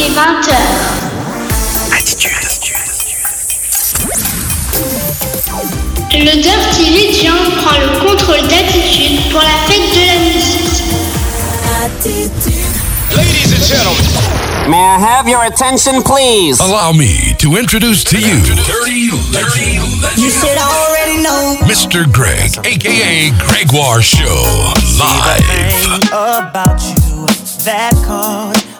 il est 20h. Attitude. Le Dirty Legend prend le contrôle d'attitude pour la fête de la musique. Ladies and gentlemen, May I have your attention, please? allow me to introduce to you Dirty Legend, You should already know. Mr. Greg, aka Gregoire Show, live. thing about you that caught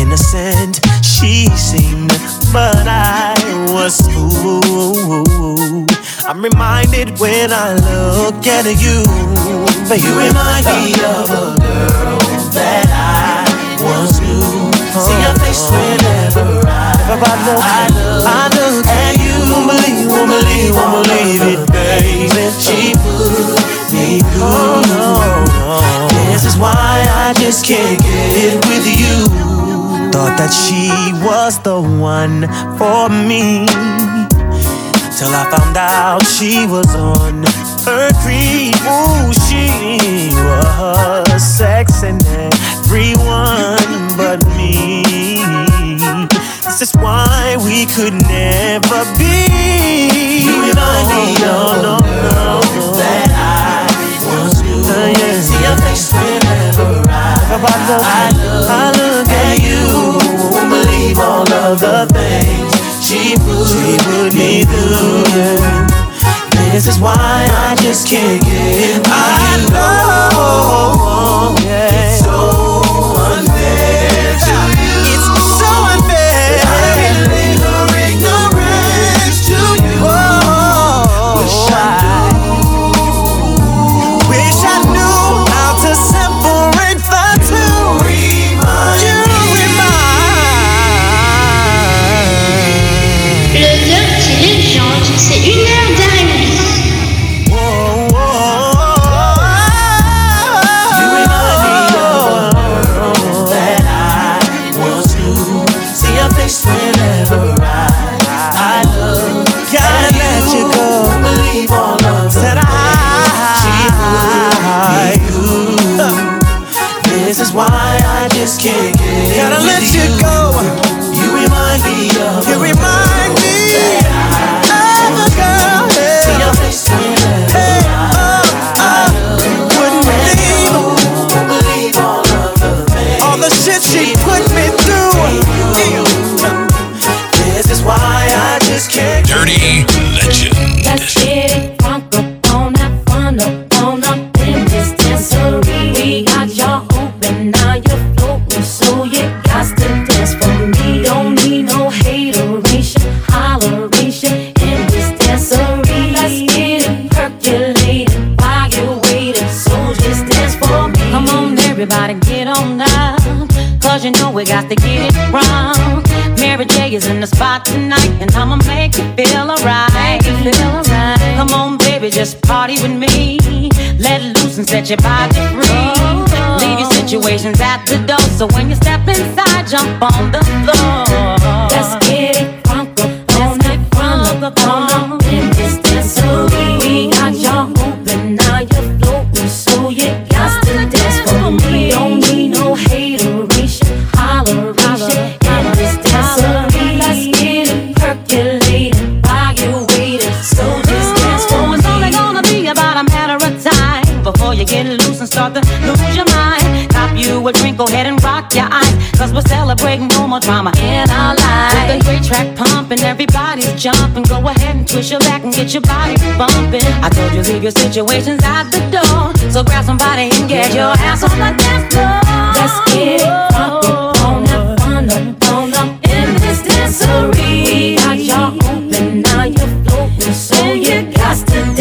innocent she seemed, but I was fooled. I'm reminded when I look at you, but you remind me of a girl that I once knew. See your face whenever I, I look, I look at you. Won't believe, won't believe, won't believe it, baby. She put me through. This is why I just can't get it with you. Thought that she was the one for me. Till I found out she was on her creep. Ooh, she was sexing everyone but me. This is why we could never be. You remind me of no, no, no, that I once knew. Uh, yeah. See your face whenever I, I, look, I look all the things she put, she put me through. This is why I just can't get I know just party with me. Let loose and set your body free. Leave your situations at the door, so when you step inside, jump on the floor. Let's get it crunk up on that drink, go ahead and rock your eyes. Cause we're celebrating no more drama in our lives. With the great track pumping, everybody's jumping. Go ahead and twist your back and get your body bumping. I told you leave your situations at the door. So grab somebody and get your ass on the dance floor. Let's get on up, on up, on up in this dancery. We got y'all open, now you're floating, so you got to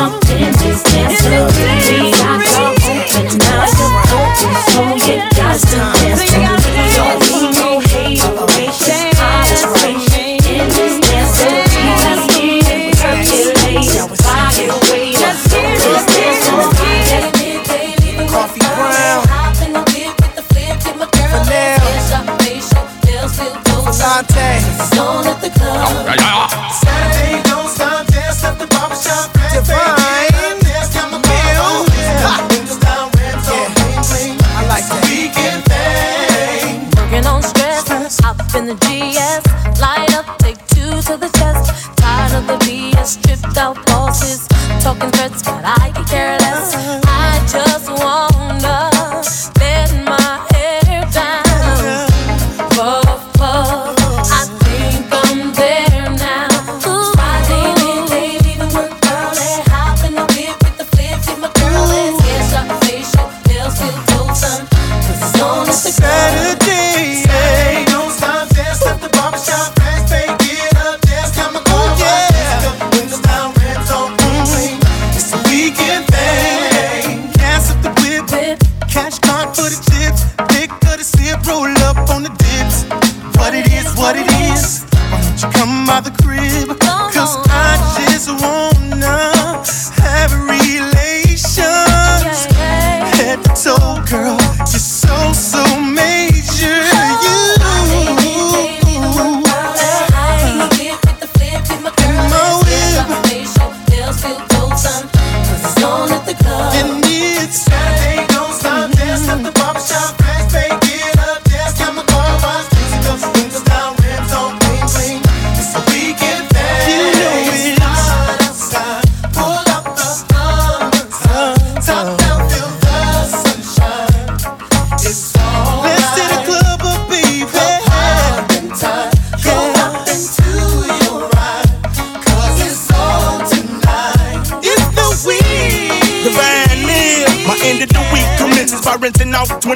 something, this dance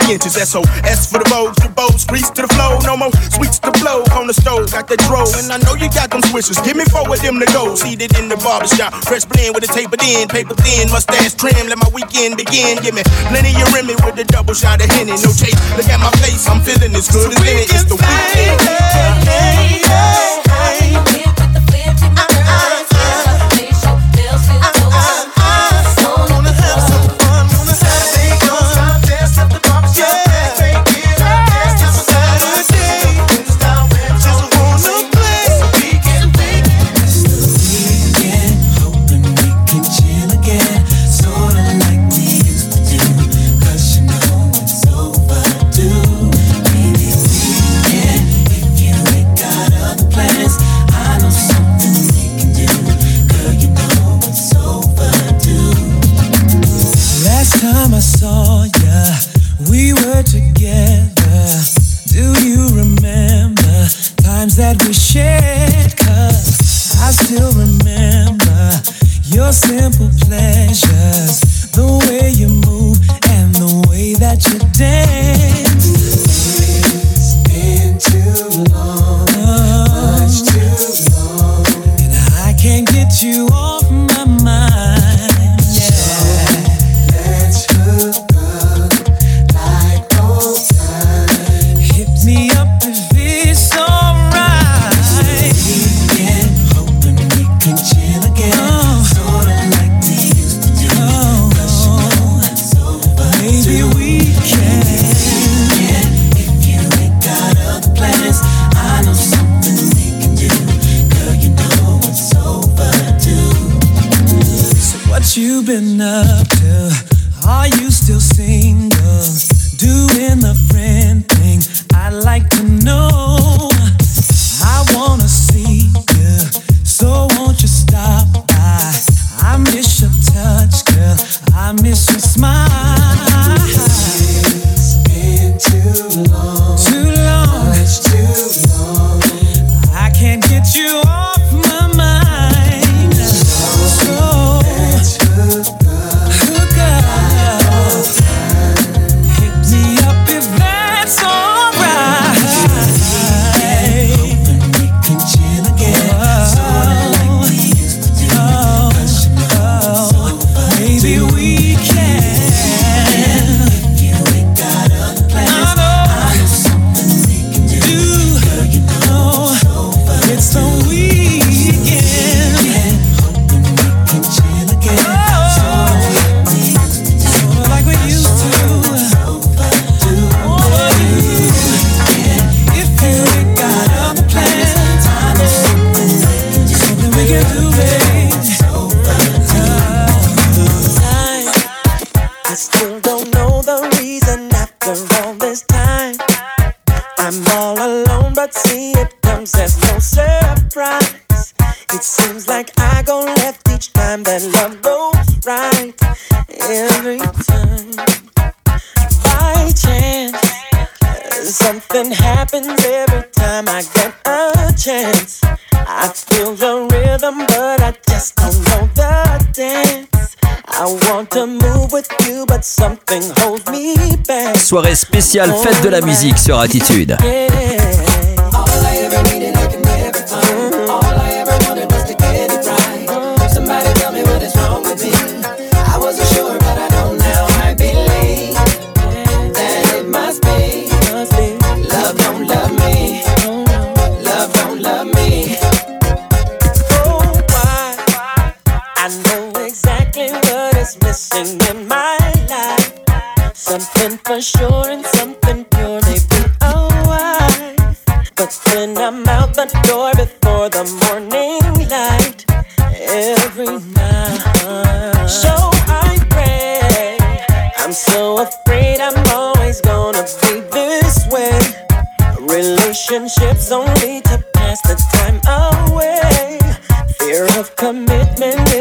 the inches. S O S for the bows, the bows, grease to the flow. No more sweets to flow on the stove. Got the draw. and I know you got them swishers. Give me four of them to go. Seated in the barbershop, fresh blend with a tapered end, paper thin, mustache trim. Let my weekend begin. Give me plenty of Remy with a double shot of Henny. No chase, look at my face, I'm feeling as good as any. It's the weekend. Friday, Friday, Friday. Right every time. By chance, something happens every time I get a chance. I feel the rhythm, but I just don't know the dance. I want to move with you, but something holds me back. Soirée spéciale fête de la musique sur Attitude. Yeah. For sure and something pure, maybe a wife. But when I'm out the door before the morning light every night. So I pray. I'm so afraid I'm always gonna be this way. Relationships only to pass the time away. Fear of commitment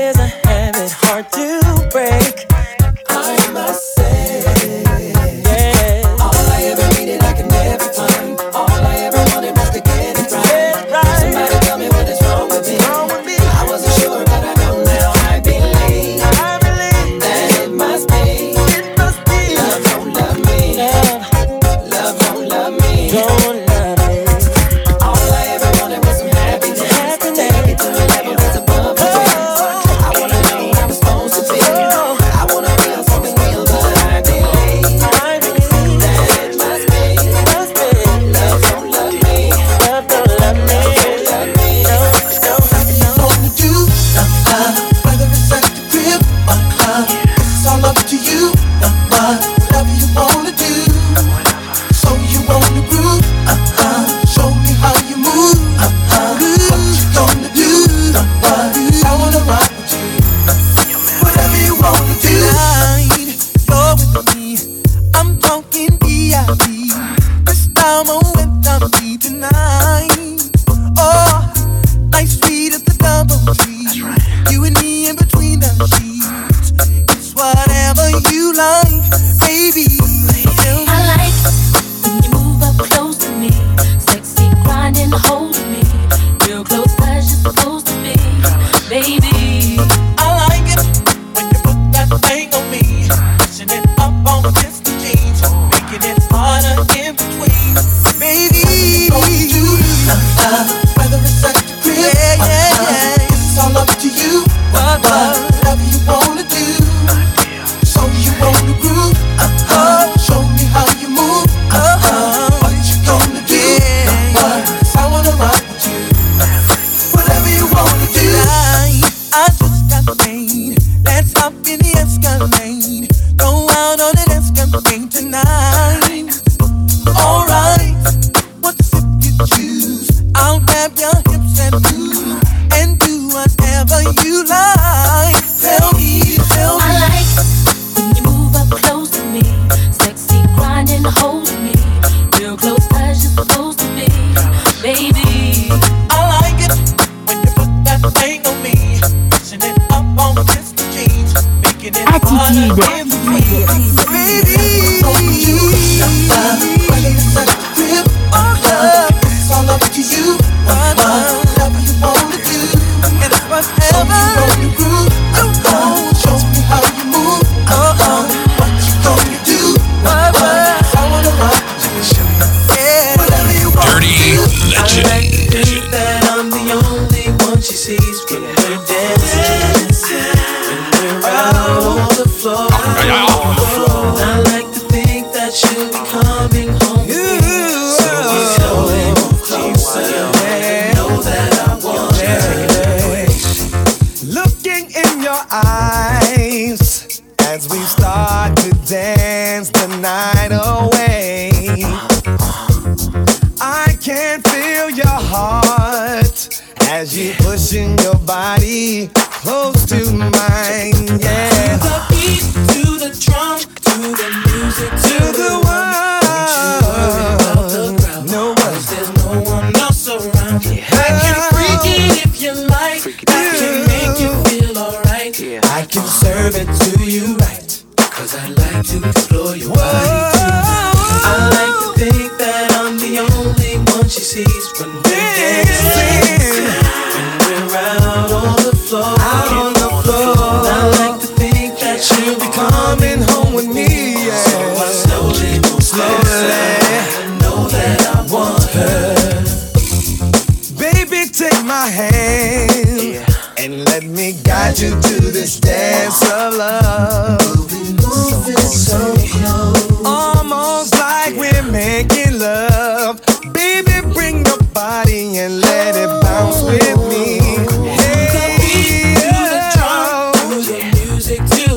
the music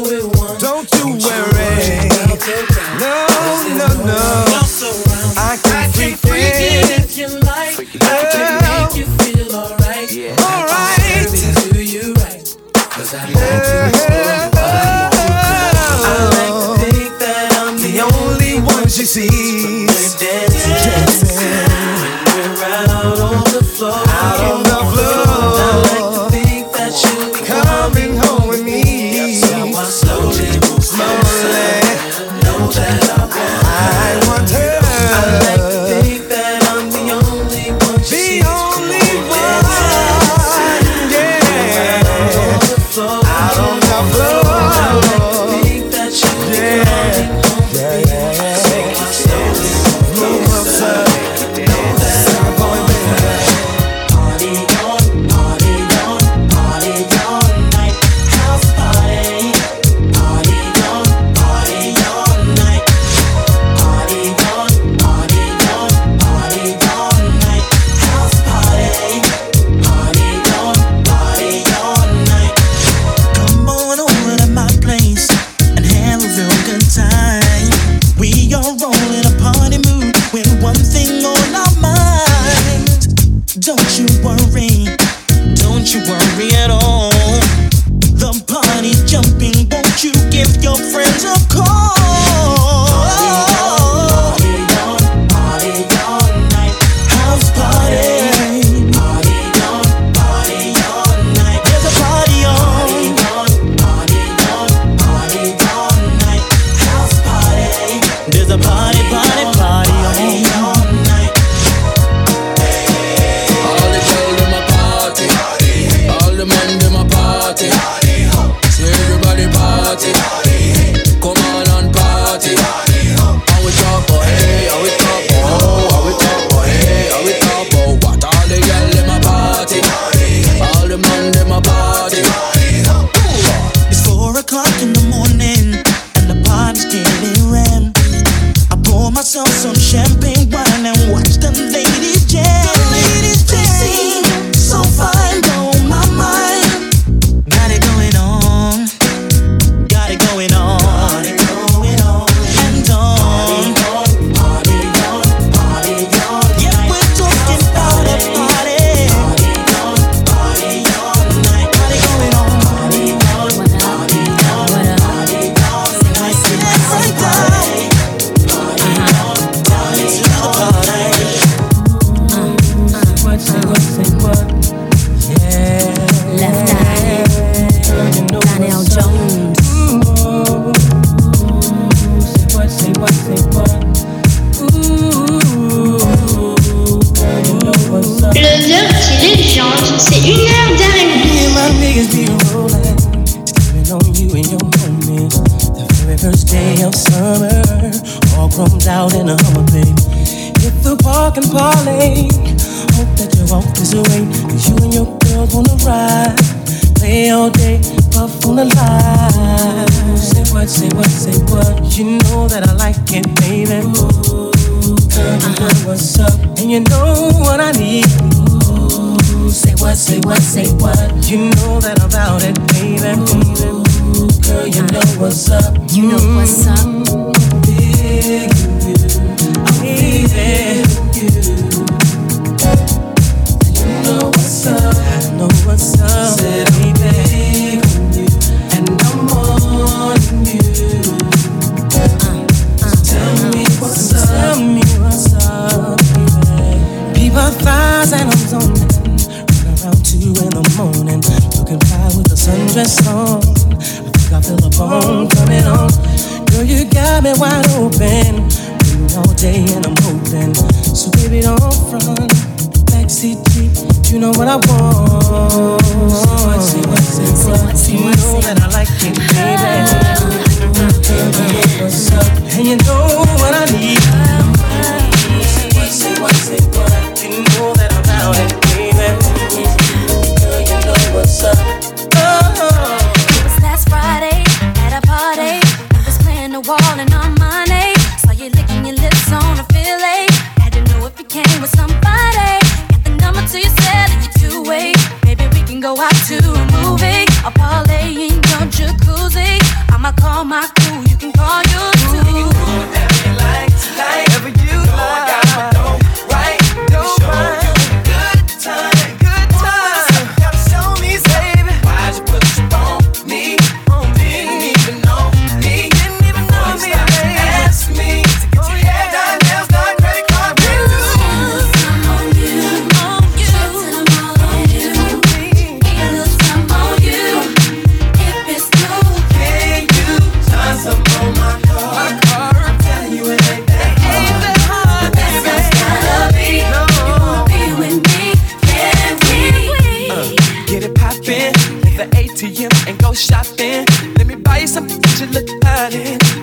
buy you something that look out.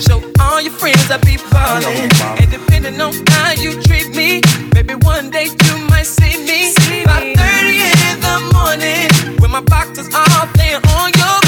Show all your friends I be ballin'. And depending on how you treat me, maybe one day you might see me. See 30 in the morning when my box are off, on your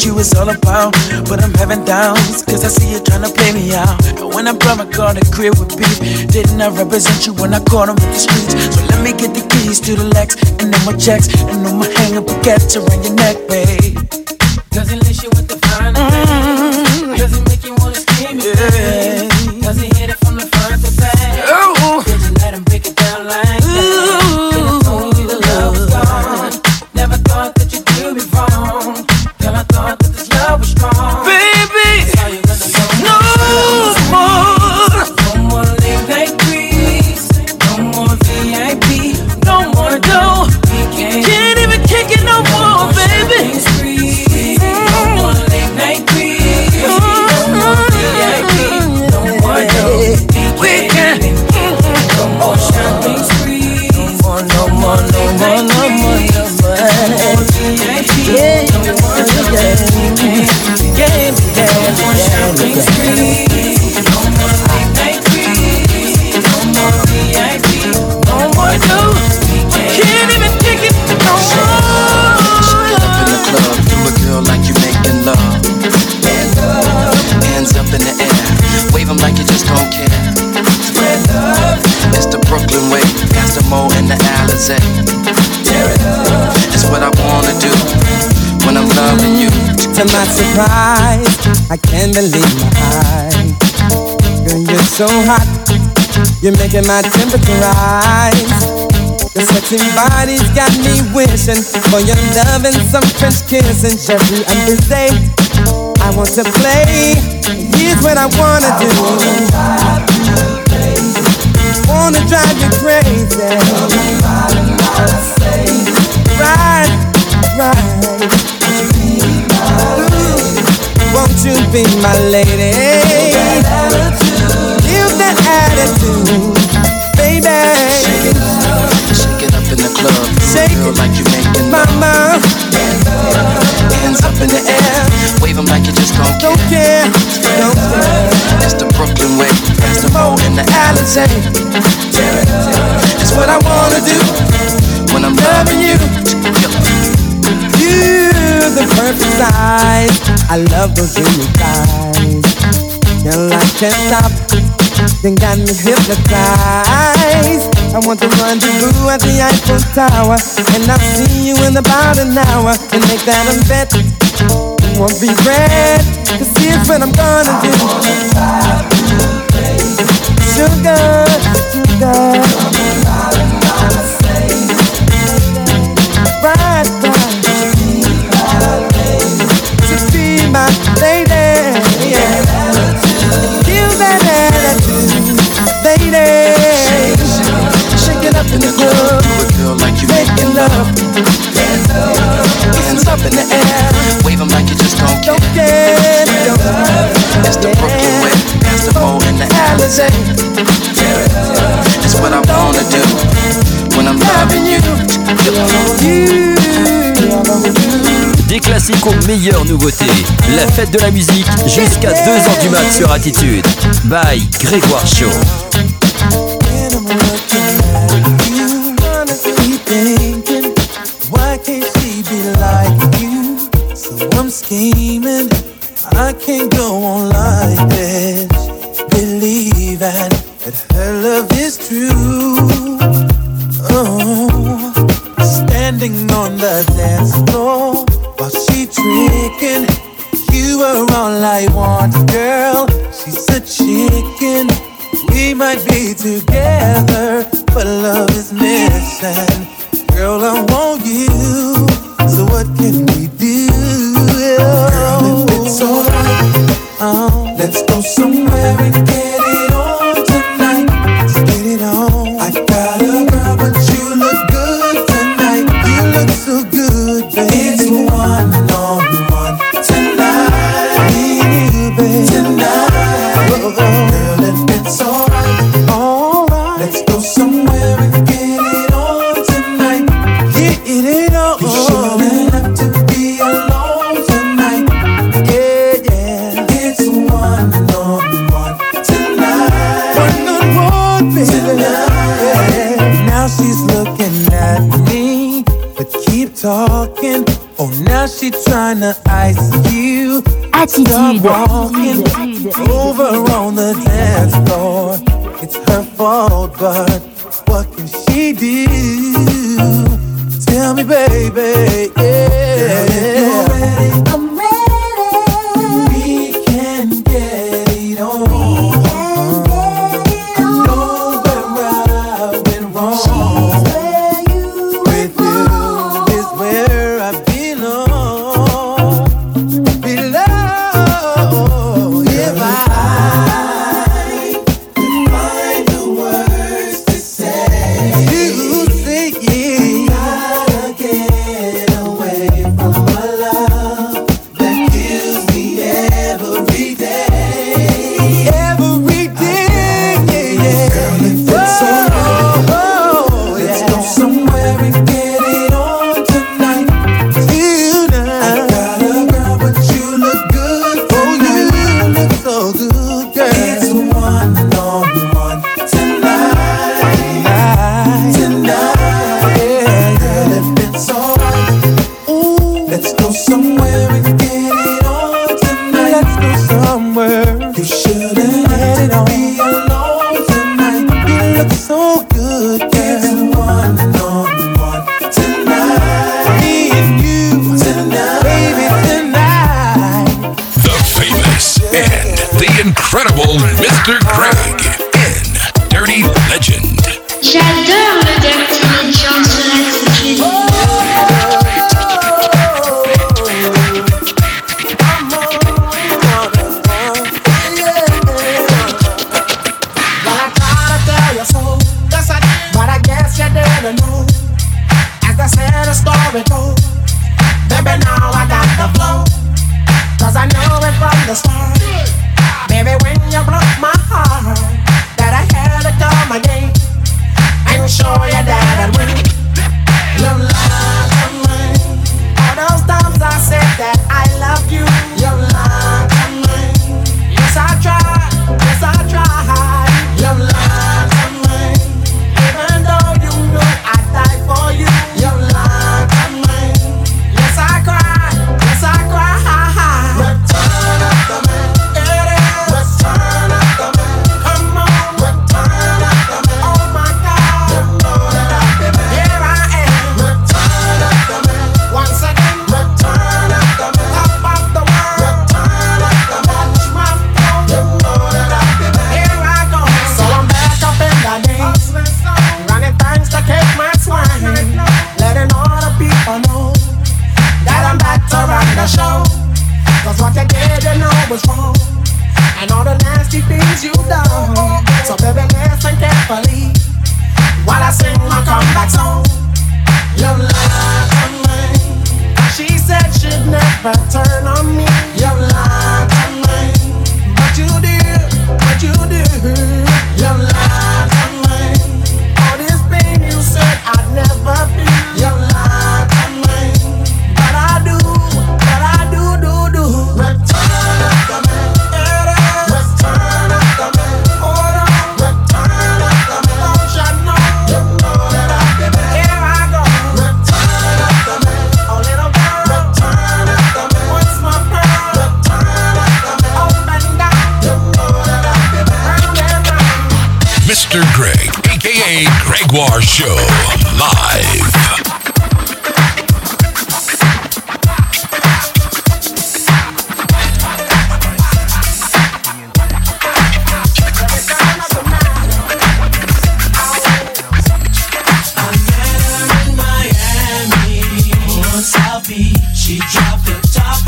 what you was all about. But I'm having doubts, cause I see you trying to play me out. And when I brought my car to crib with beef, didn't I represent you when I caught him with the streets? So let me get the keys to the Lex, and then my checks, and I'ma hang up a around your neck, babe. Doesn't surprised. I can't believe my eyes. Girl, you're so hot. You're making my temperature rise. Your sexy body's got me wishing for your love and some French kissing. Jeffrey, I'm busy. I want to play. Here's what I wanna do. Wanna drive you crazy. Right, right. You be my lady? Give that attitude, baby. Shake it up, shake it up in the club. Shake Feel like you're making Mama. Hands up in the air, wave 'em like you just don't care. Don't care, don't care. It's the Brooklyn way, past the Mo and the Alizé. It's what I wanna do when I'm loving you. you. The perfect size. I love those dreamy eyes. Girl, I can't stop. You got me hypnotized. I want to run rendezvous at the Eiffel Tower. And I'll see you in about an hour. And make that a bet. You won't be red. Cause here's what I'm gonna do. Sugar, sugar. In. Des classiques aux meilleures nouveautés. La fête de la musique jusqu'à 2h du mat sur Attitude. By Grégoire Show. I can't go on like this.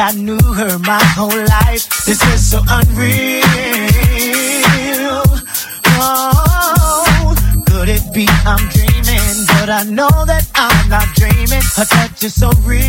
I knew her my whole life. This is so unreal. Oh, could it be I'm dreaming? But I know that I'm not dreaming. Her touch is so real.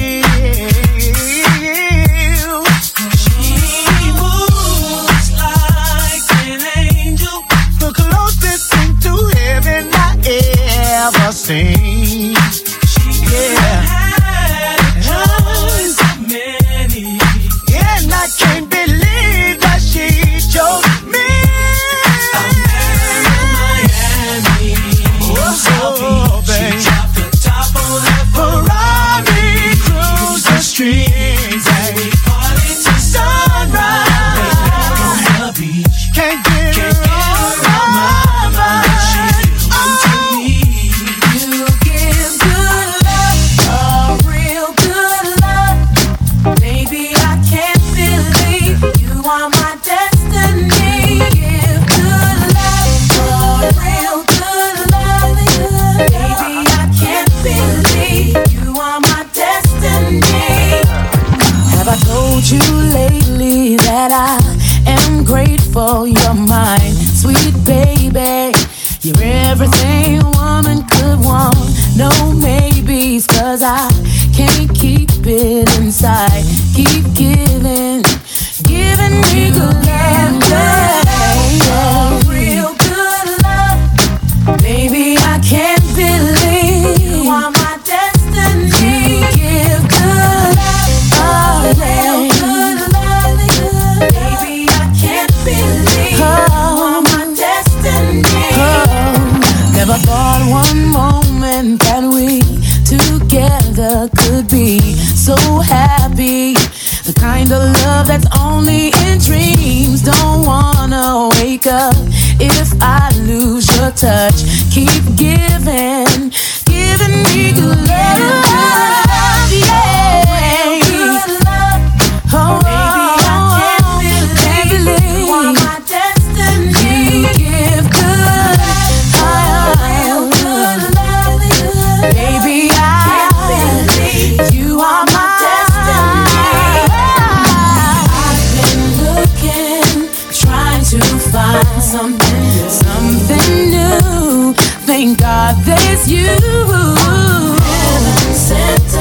To find something, something new. Thank God there's you. Heaven sent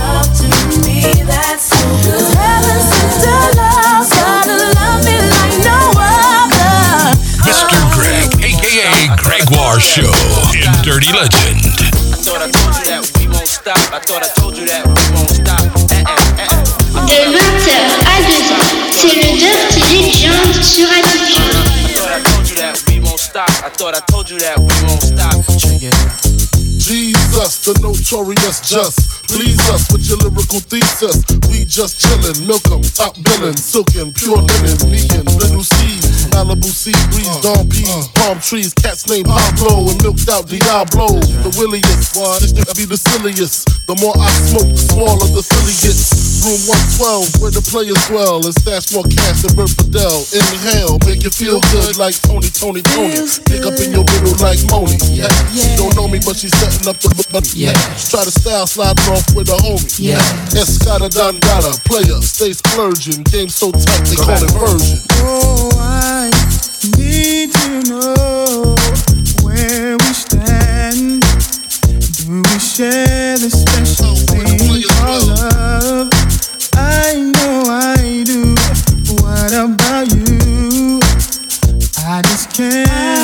love to me, that's so good. Heaven sent love, gotta love me like no other. Mr. Greg, aka Gregoire Show in Dirty Legend. I thought I told you that we won't stop. I thought I told you that we won't stop. Eh, eh, eh. De 20h à 2h, c'est le Dirty Legend sur Attitude. I thought I told you that we won't stop. I thought I told you that we won't stop. Check it out. Jesus, the notorious just. Please us with your lyrical thesis. We just chillin', milk 'em, top billin', silkin', pure linen, me and Lil' Cease, Malibu sea breeze, dawn peas, palm trees, cats named Pablo and milked out Diablo. The williest, this nigga be the silliest. The more I smoke, the smaller the silly gets. Room 112, where the players dwell, and stash more cash than Bert Fidel. Inhale, make you feel good like Tony, Toni, Toné. Pick up in your middle like Moni. Yeah. She don't know me, but she's setting up the money. Yeah. Try to style sliding off with a homie. Yeah. Escada Dandada, player, stay splurging. Game so tight, they call it version. Oh, I I know I do. What about you? I just can't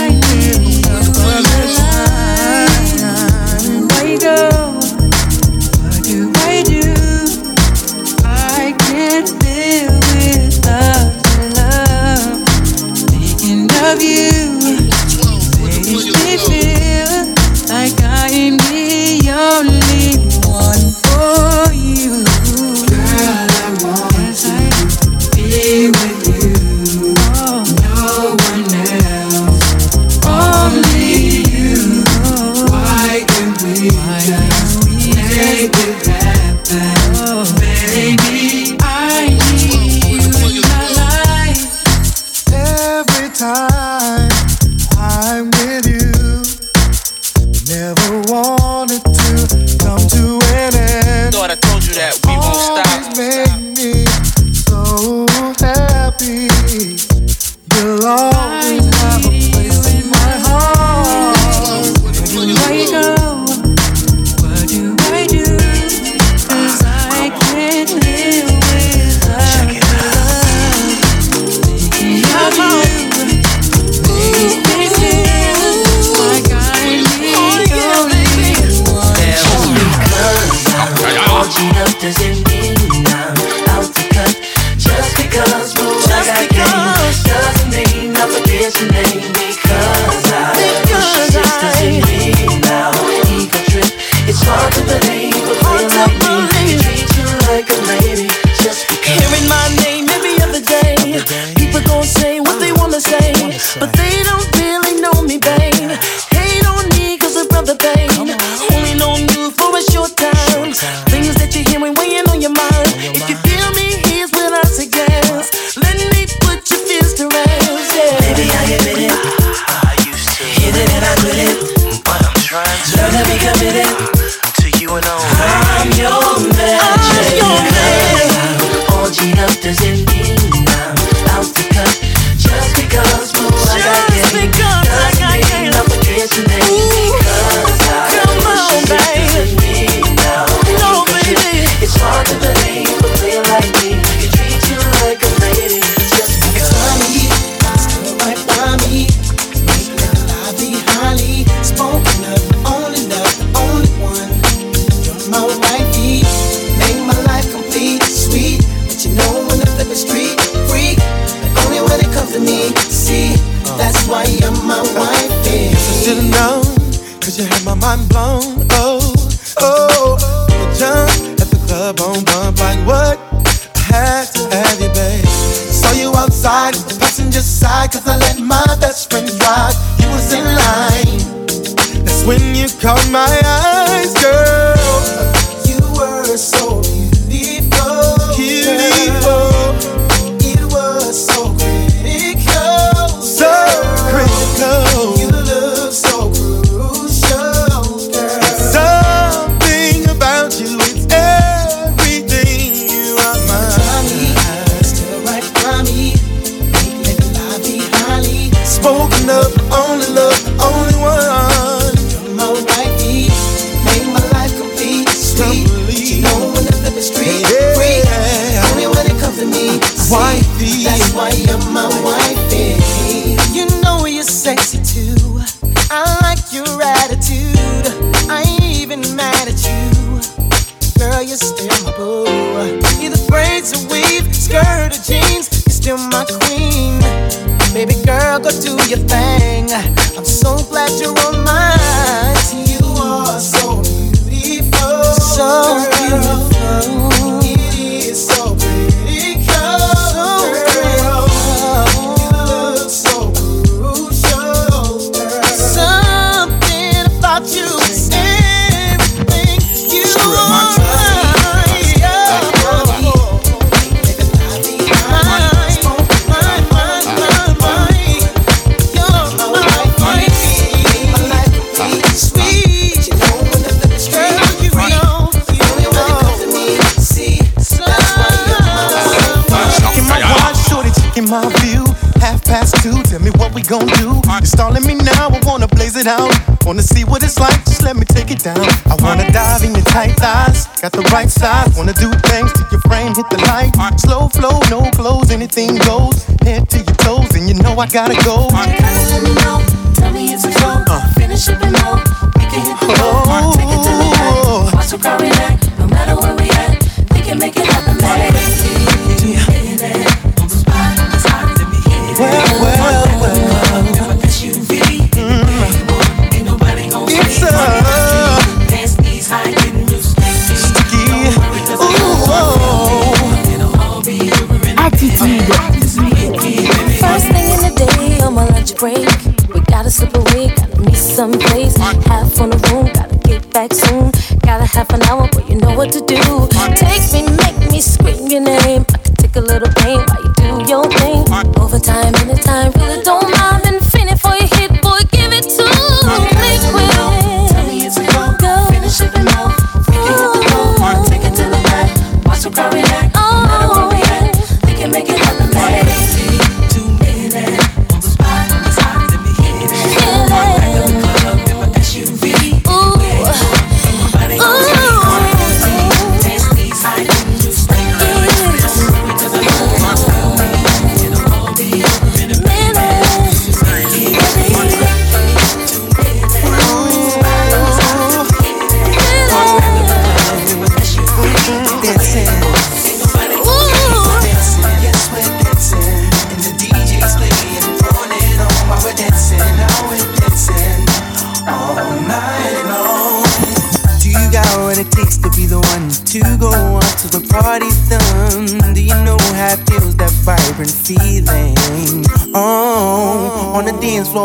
anything goes. Head to your toes, and you know I gotta go. Hey, girl, let me know. Tell me it's a go. Uh. Finish up and low. We can hit the road. Oh. Take it to the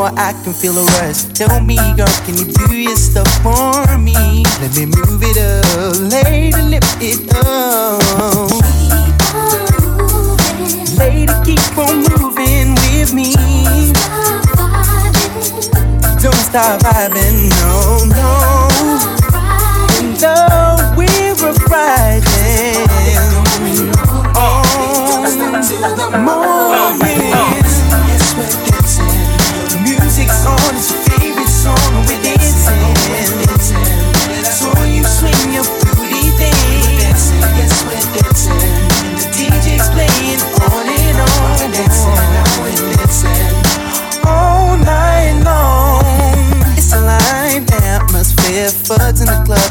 I can feel a rush. Tell me, girl, can you do your stuff for me? Let me move it up, lady, lift it up. Keep on moving. Lady, keep on moving with me. Don't stop vibing, no, no. And we were riding on, on. the morning.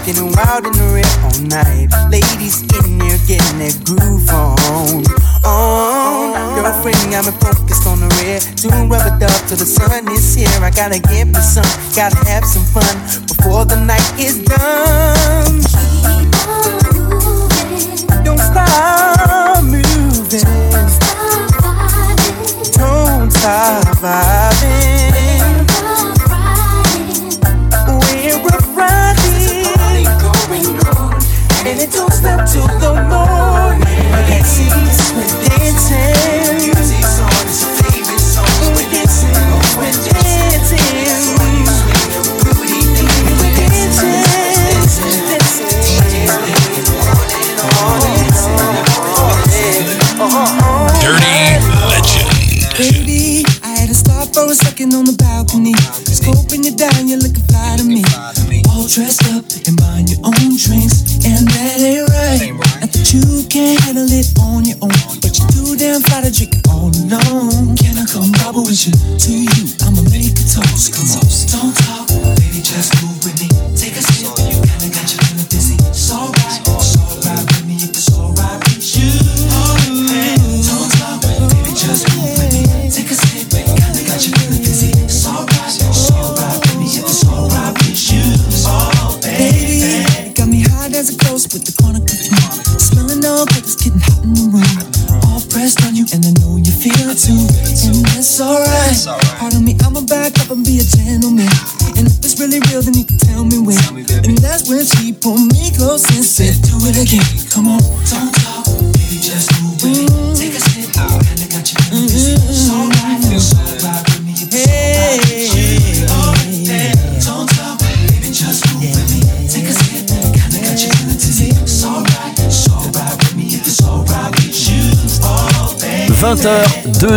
Rocking wild, in the rip all night. Ladies in here getting their groove on. Oh, on. Girlfriend got me focused on the rear. Doing rubber dub till the sun is here. I gotta get me some, gotta have some fun before the night is done. Keep on moving. Don't stop moving. Don't stop vibing. Don't stop vibing.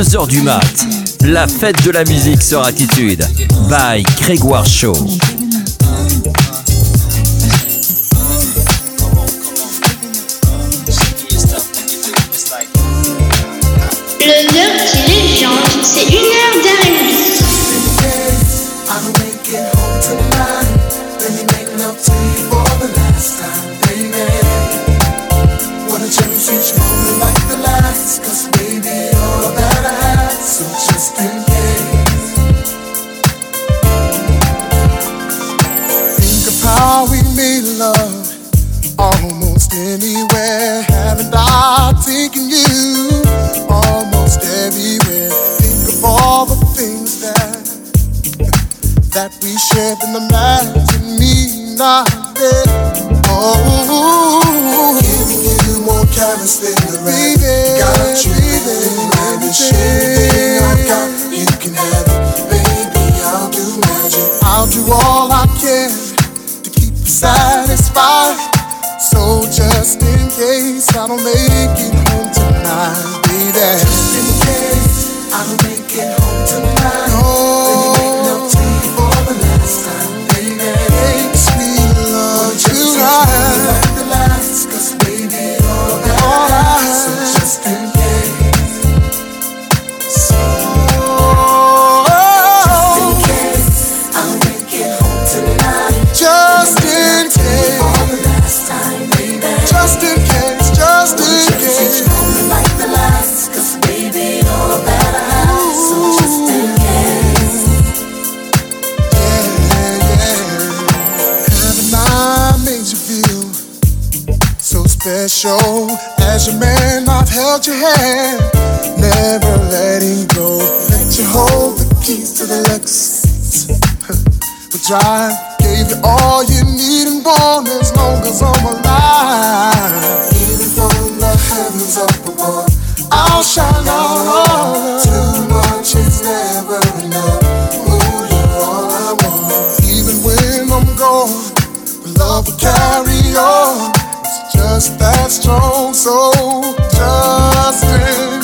2h du mat. La fête de la musique sur Attitude. By Grégoire Shaw. just that strong. So Justin.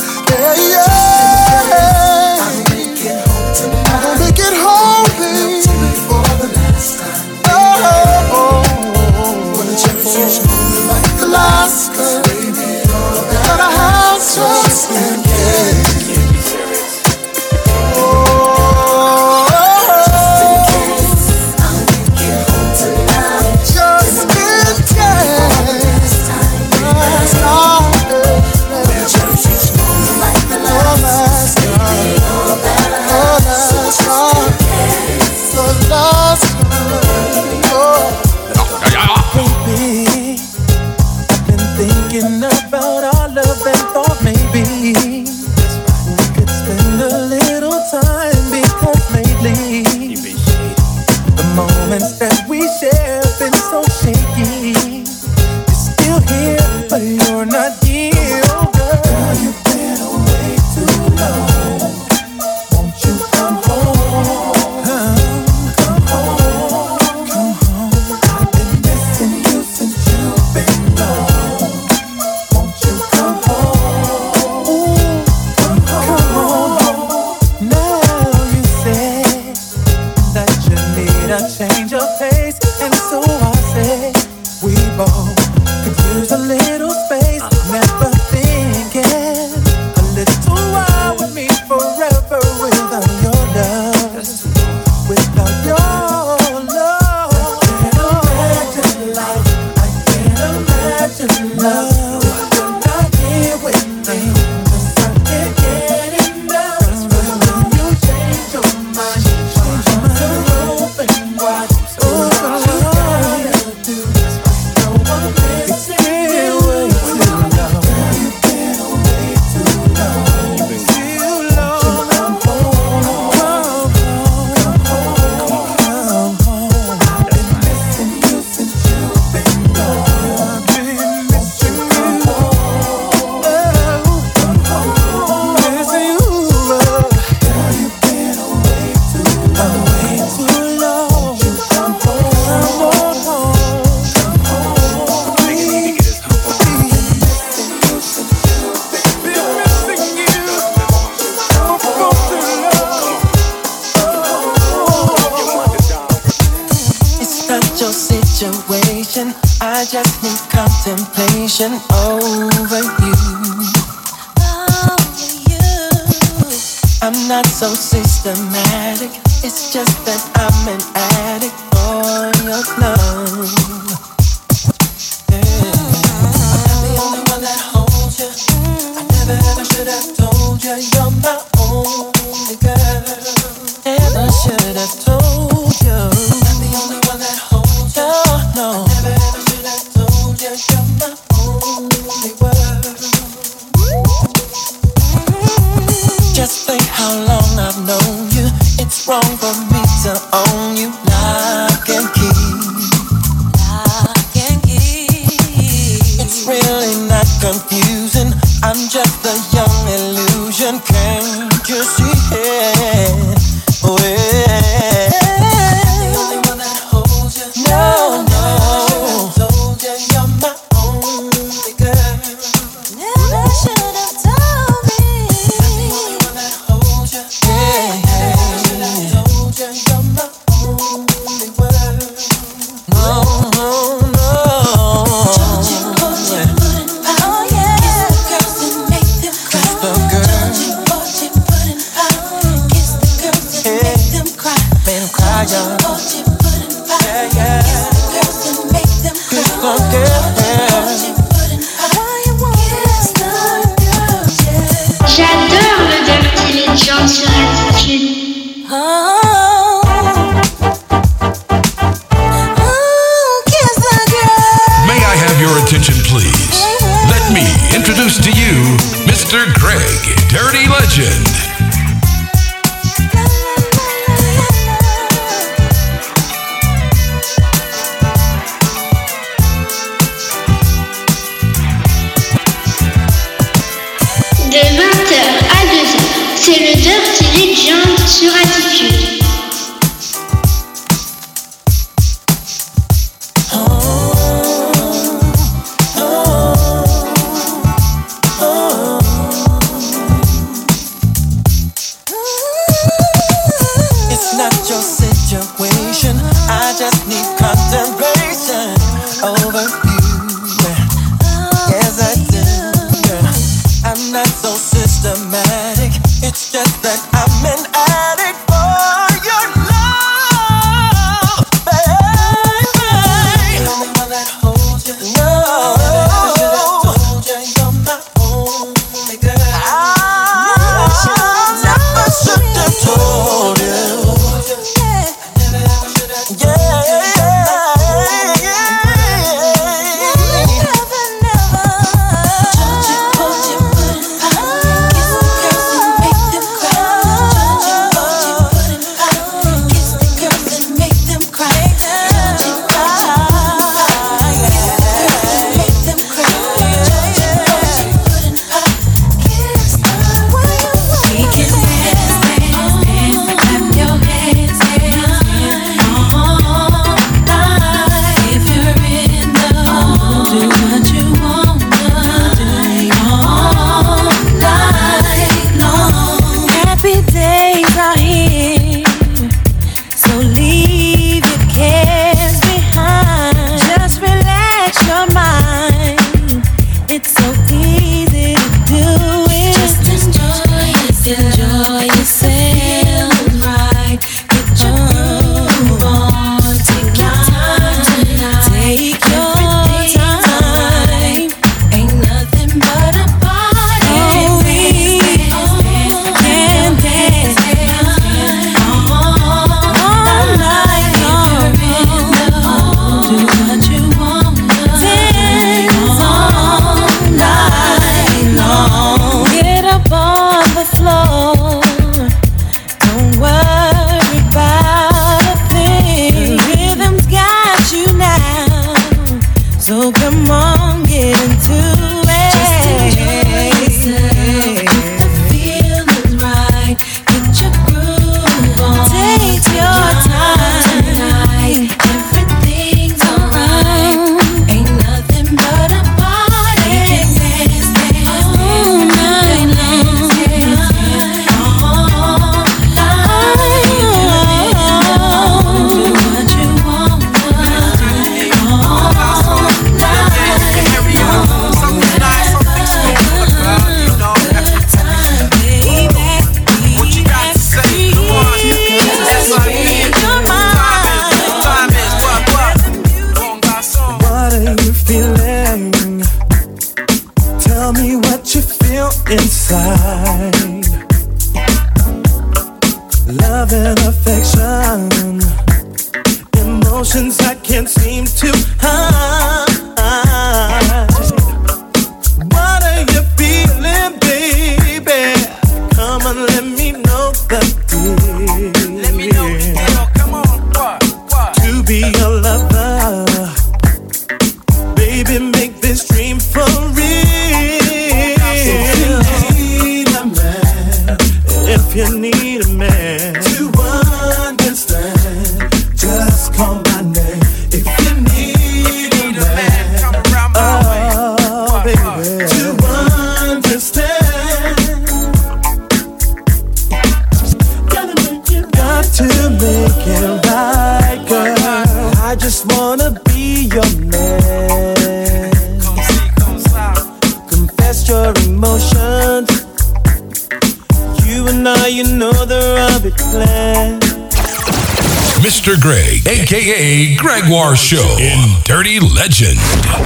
Show in Dirty Legend.